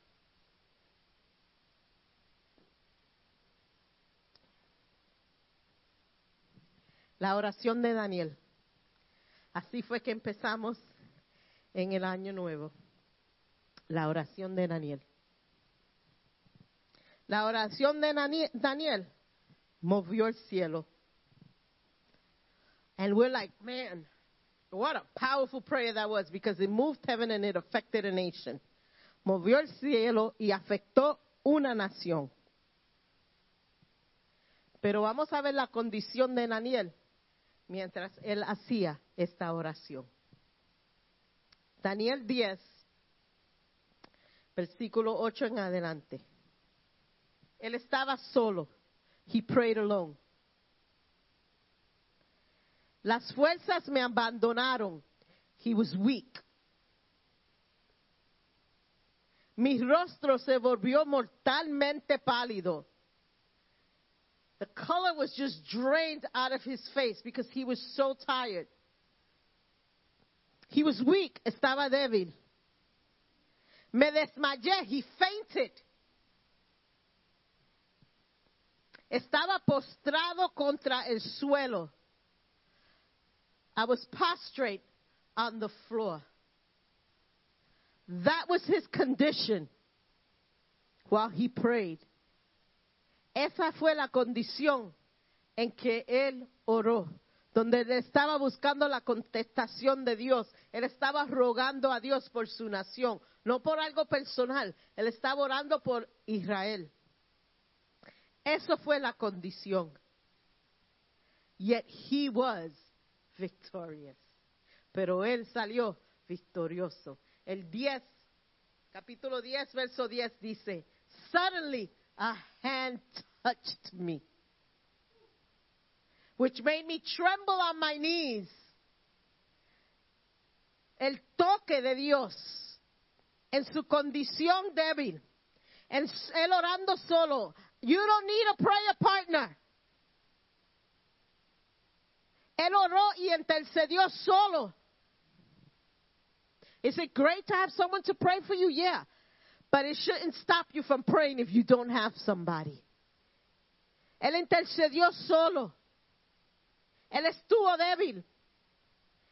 La oración de Daniel. Así fue que empezamos en el año nuevo. La oración de Daniel. La oración de Daniel movió el cielo. And we're like, man, what a powerful prayer that was because it moved heaven and it affected a nation. Movió el cielo y afectó una nación. Pero vamos a ver la condición de Daniel mientras él hacía esta oración. Daniel 10, versículo 8 en adelante. Él estaba solo. He prayed alone. Las fuerzas me abandonaron. He was weak. Mi rostro se volvió mortalmente pálido. The color was just drained out of his face because he was so tired. He was weak, estaba débil. Me desmayé, he fainted. Estaba postrado contra el suelo. I was prostrate on the floor. That was his condition while he prayed. Esa fue la condición en que él oró, donde él estaba buscando la contestación de Dios. Él estaba rogando a Dios por su nación, no por algo personal. Él estaba orando por Israel. Eso fue la condición. Yet he was <laughs> victorious. Pero él salió victorioso. El 10, capítulo 10, verso 10 dice, Suddenly a hand touched me, which made me tremble on my knees. El toque de Dios en su condición débil, en él orando solo. You don't need a prayer partner. Él oró y intercedió solo. Is it great to have someone to pray for you? Yeah. But it shouldn't stop you from praying if you don't have somebody. Él intercedió solo. Él estuvo débil.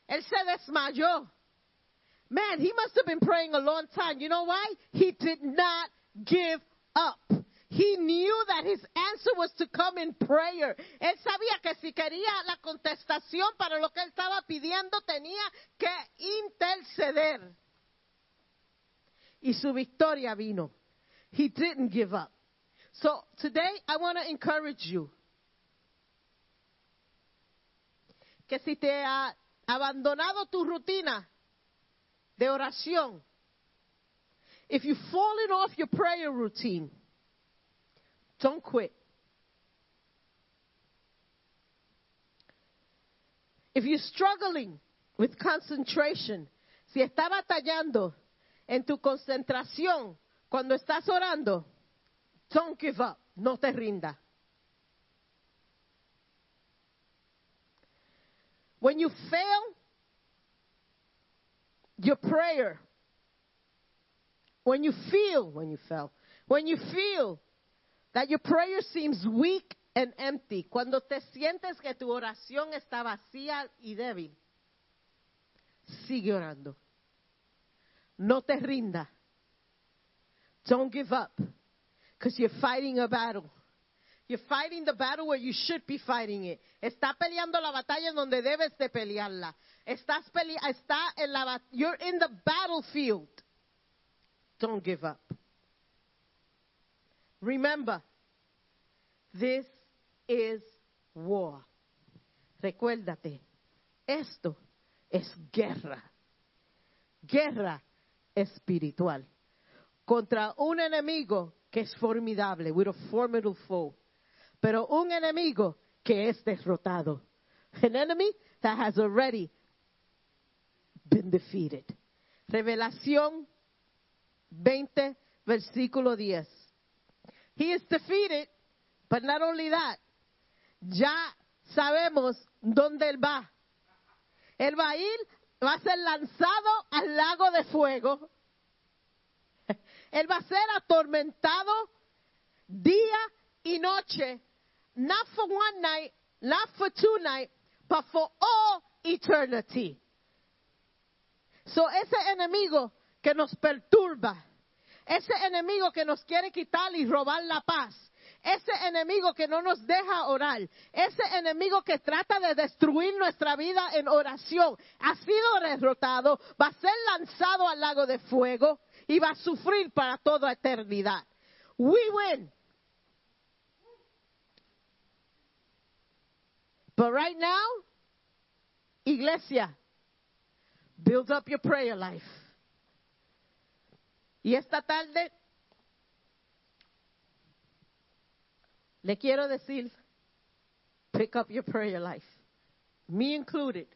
Él se desmayó. Man, he must have been praying a long time. You know why? He did not give up. He knew that his answer was to come in prayer. Él sabía que si quería la contestación para lo que él estaba pidiendo, tenía que interceder. Y su victoria vino. He didn't give up. So today I want to encourage you. Que si te ha abandonado tu rutina de oración, if you've fallen off your prayer routine, don't quit. If you're struggling with concentration, si está batallando en tu concentración cuando estás orando, don't give up, no te rinda. When you fail your prayer, when you feel, when you fell, when you feel that your prayer seems weak and empty, cuando te sientes que tu oración está vacía y débil, sigue orando. No te rinda. Don't give up. Because you're fighting a battle. You're fighting the battle where you should be fighting it. Está peleando la batalla donde debes de pelearla. Estás pele está en la you're in the battlefield. Don't give up. Remember, this is war. Recuérdate, esto es guerra. Guerra espiritual contra un enemigo que es formidable, with a formidable foe, pero un enemigo que es derrotado. An enemy that has already been defeated. Revelación 20, versículo 10. He is defeated, but not only that, ya sabemos dónde él va. Él va a ir, va a ser lanzado al lago de fuego. Él va a ser atormentado día y noche, not for one night, not for two nights, but for all eternity. So ese enemigo que nos perturba, ese enemigo que nos quiere quitar y robar la paz, ese enemigo que no nos deja orar, ese enemigo que trata de destruir nuestra vida en oración, ha sido derrotado, va a ser lanzado al lago de fuego y va a sufrir para toda eternidad. We win. But right now, iglesia, build up your prayer life. Y esta tarde le quiero decir, pick up your prayer life. Me included.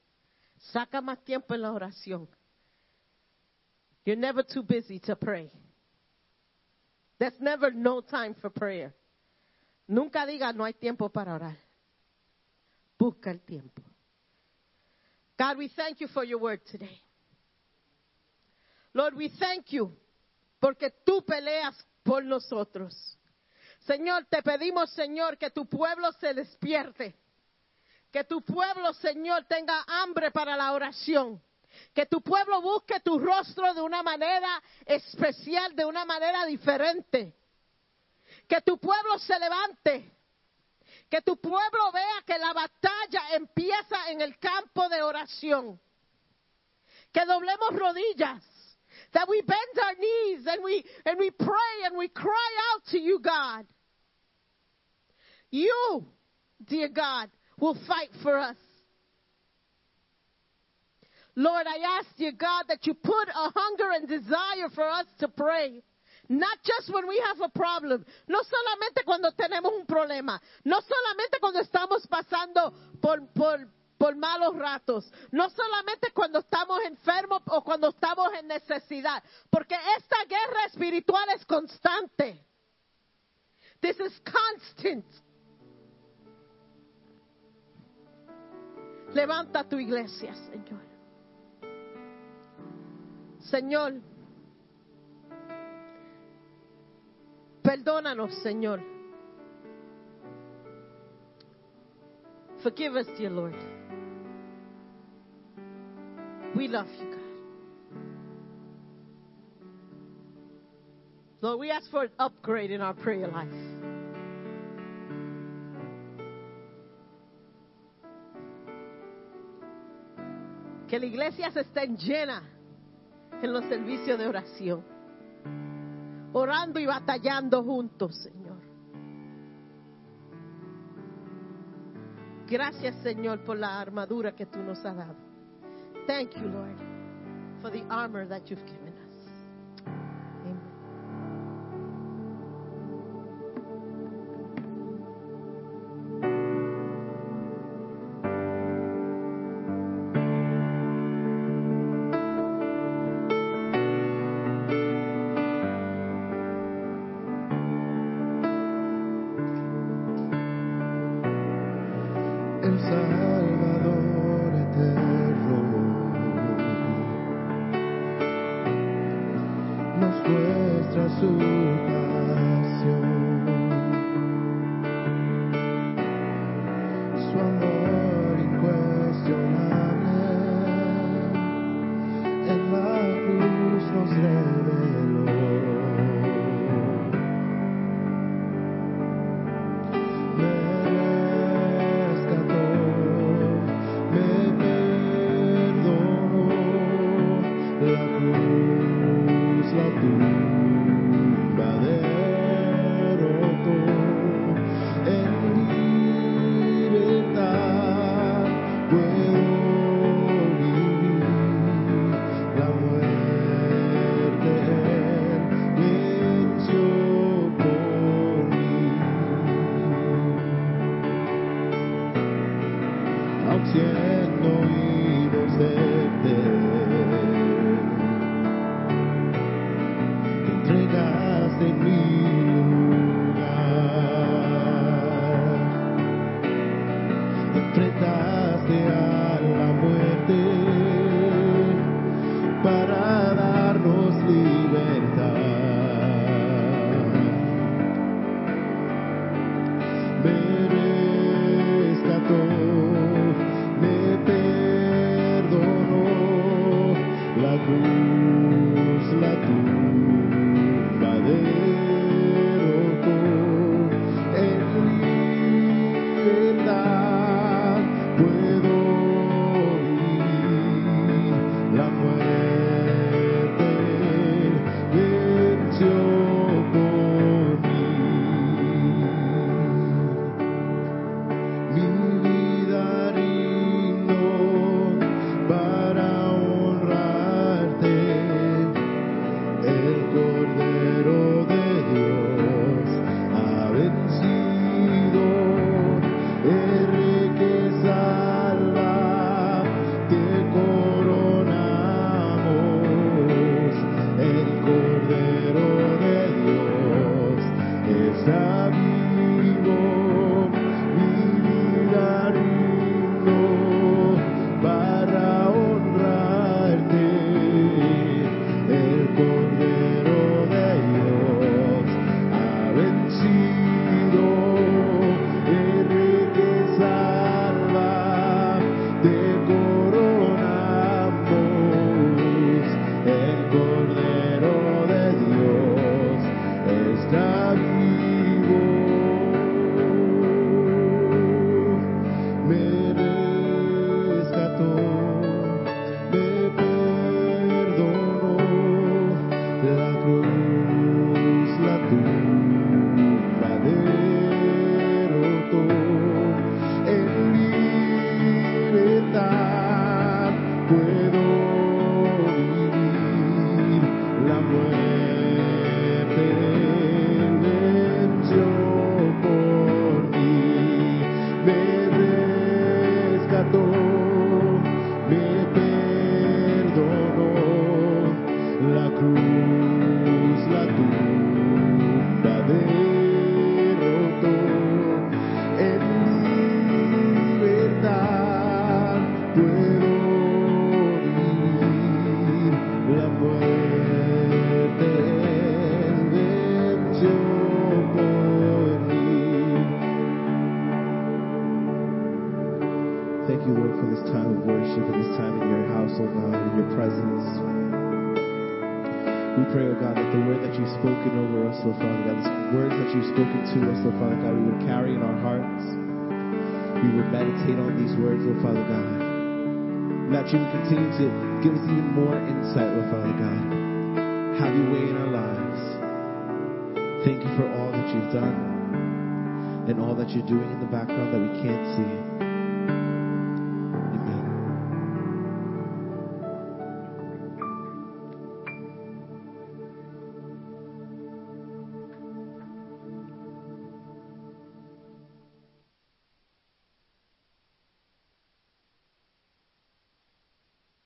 Saca más tiempo en la oración. You're never too busy to pray. There's never no time for prayer. Nunca diga no hay tiempo para orar. Busca el tiempo. God, we thank you for your word today. Lord, we thank you porque tú peleas por nosotros. Señor, te pedimos, Señor, que tu pueblo se despierte. Que tu pueblo, Señor, tenga hambre para la oración. Que tu pueblo busque tu rostro de una manera especial, de una manera diferente. Que tu pueblo se levante. Que tu pueblo vea que la batalla empieza en el campo de oración. Que doblemos rodillas. That we bend our knees and we, and we pray and we cry out to you, God. You, dear God, will fight for us. Lord, I ask you, God, that you put a hunger and desire for us to pray. Not just when we have a problem, no solamente cuando tenemos un problema, no solamente cuando estamos pasando por, por, por malos ratos, no solamente cuando estamos enfermos o cuando estamos en necesidad, porque esta guerra espiritual es constante. This is constant. Levanta tu iglesia, Señor. Señor, perdónanos, Señor. Forgive us, dear Lord. We love you, God. Lord, we ask for an upgrade in our prayer life. Que la iglesia se esté llena en los servicios de oración, orando y batallando juntos, Gracias, Señor, por la armadura que tú nos has dado. Thank you, Lord, for the armor that you've given.